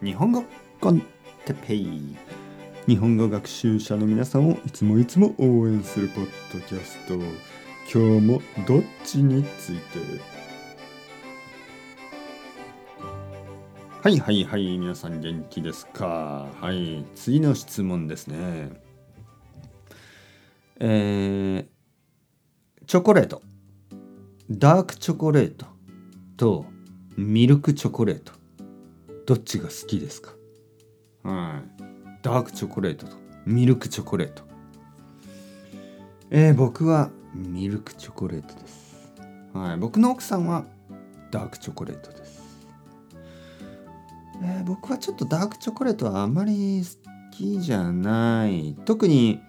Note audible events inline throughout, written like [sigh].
日本語。コンテペイ。日本語学習者の皆さんをいつもいつも応援するポッドキャスト。今日もどっちについて？はいはいはい。皆さん元気ですか？はい。次の質問ですね。えー、チョコレート。ダークチョコレートとミルクチョコレート。どっちが好きですか？はい。ダークチョコレートと。ミルクチョコレート。えー、僕はミルクチョコレートです。はい。僕の奥さんはダークチョコレートです。えー、僕はちょっとダークチョコレートはあまり好きじゃない。特に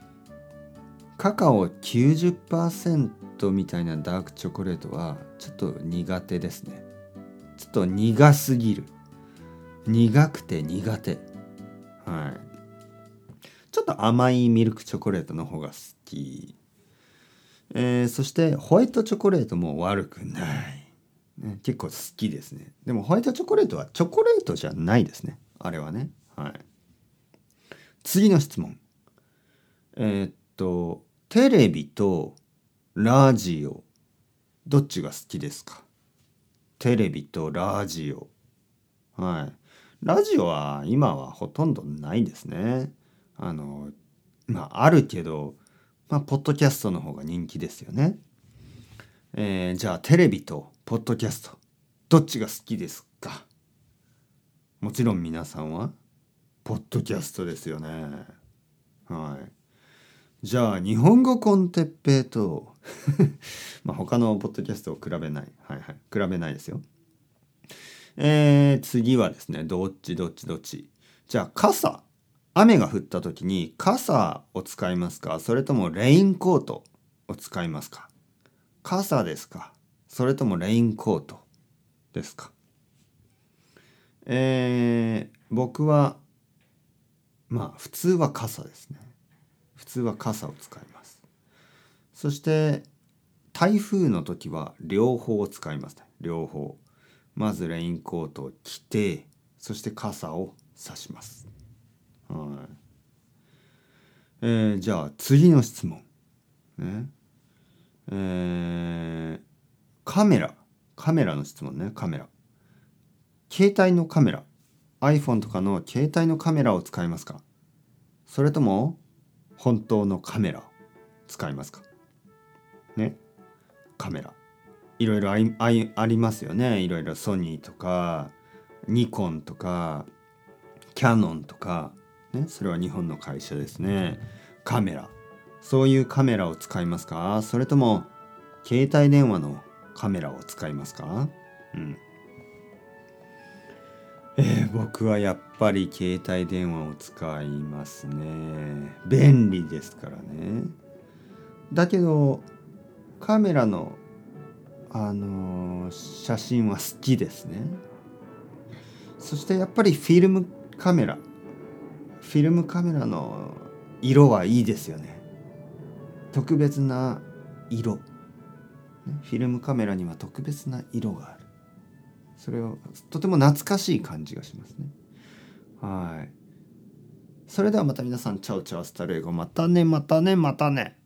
カカオ90%みたいなダークチョコレートはちょっと苦手ですね。ちょっと苦すぎる苦くて苦手はいちょっと甘いミルクチョコレートの方が好き、えー、そしてホワイトチョコレートも悪くないね、結構好きですね。でもホワイトチョコレートはチョコレートじゃないですね。あれはね。はい。次の質問。えー、っと、テレビとラジオ、どっちが好きですか？テレビとラジオ。はい。ラジオは今はほとんどないですね。あの、まあ、あるけど、まあ、ポッドキャストの方が人気ですよね。えー、じゃあテレビとポッドキャストどっちが好きですか？もちろん皆さんはポッドキャストですよね。はい。じゃあ日本語コンテッペイと [laughs] まあ他のポッドキャストを比べない。はいはい。比べないですよ。えー、次はですねどっちどっちどっち。じゃあ傘。雨が降った時に傘を使いますか？それともレインコートを使いますか？傘ですか？それともレインコートですか？えー、僕はまあ普通は傘ですね。普通は傘を使います。そして台風の時は両方を使いますね。両方。まずレインコートを着てそして傘を差します。はい。えー、じゃあ次の質問。ね。えー、カメラ。カメラの質問ね。カメラ。携帯のカメラ。iPhone とかの携帯のカメラを使いますか？それとも本当のカメラ使いますか？ね。カメラ。いろいろあありますよね。いろいろソニーとかニコンとかキャノンとか、ね、それは日本の会社ですね。カメラ。そういうカメラを使いますか？それとも携帯電話のカメラを使いますか？うん。えー、僕はやっぱり携帯電話を使いますね。便利ですからね。だけどカメラのあの、写真は好きですね。そしてやっぱりフィルムカメラ。フィルムカメラの色はいいですよね。特別な色。フィルムカメラには特別な色がある。それをとても懐かしい感じがしますね。はい。それではまた皆さん chao chao hasta luego。またねまたねまたね。